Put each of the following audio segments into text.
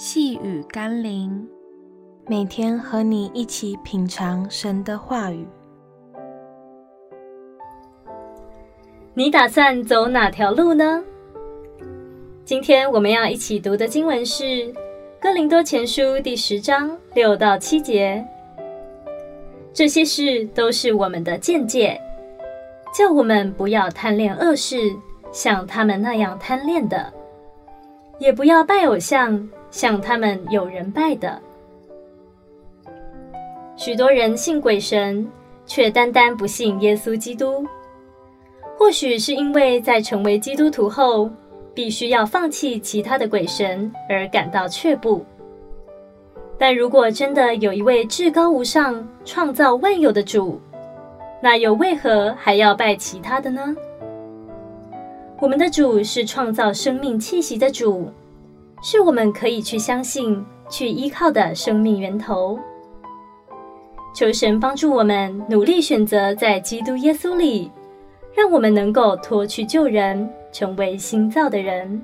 细雨甘霖，每天和你一起品尝神的话语。你打算走哪条路呢？今天我们要一起读的经文是《哥林多前书》第十章六到七节。这些事都是我们的见解，叫我们不要贪恋恶事，像他们那样贪恋的；也不要拜偶像。像他们有人拜的，许多人信鬼神，却单单不信耶稣基督。或许是因为在成为基督徒后，必须要放弃其他的鬼神而感到却步。但如果真的有一位至高无上、创造万有的主，那又为何还要拜其他的呢？我们的主是创造生命气息的主。是我们可以去相信、去依靠的生命源头。求神帮助我们努力选择在基督耶稣里，让我们能够脱去旧人，成为新造的人。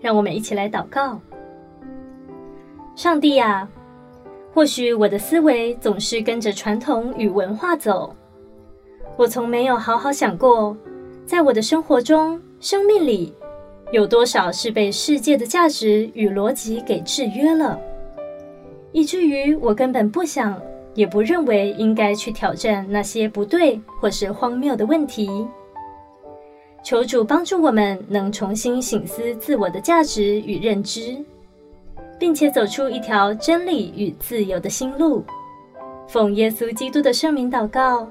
让我们一起来祷告：上帝啊，或许我的思维总是跟着传统与文化走，我从没有好好想过，在我的生活中、生命里。有多少是被世界的价值与逻辑给制约了，以至于我根本不想，也不认为应该去挑战那些不对或是荒谬的问题。求主帮助我们能重新省思自我的价值与认知，并且走出一条真理与自由的新路。奉耶稣基督的圣名祷告，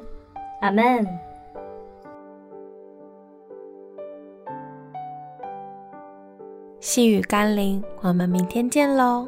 阿门。细雨甘霖，我们明天见喽。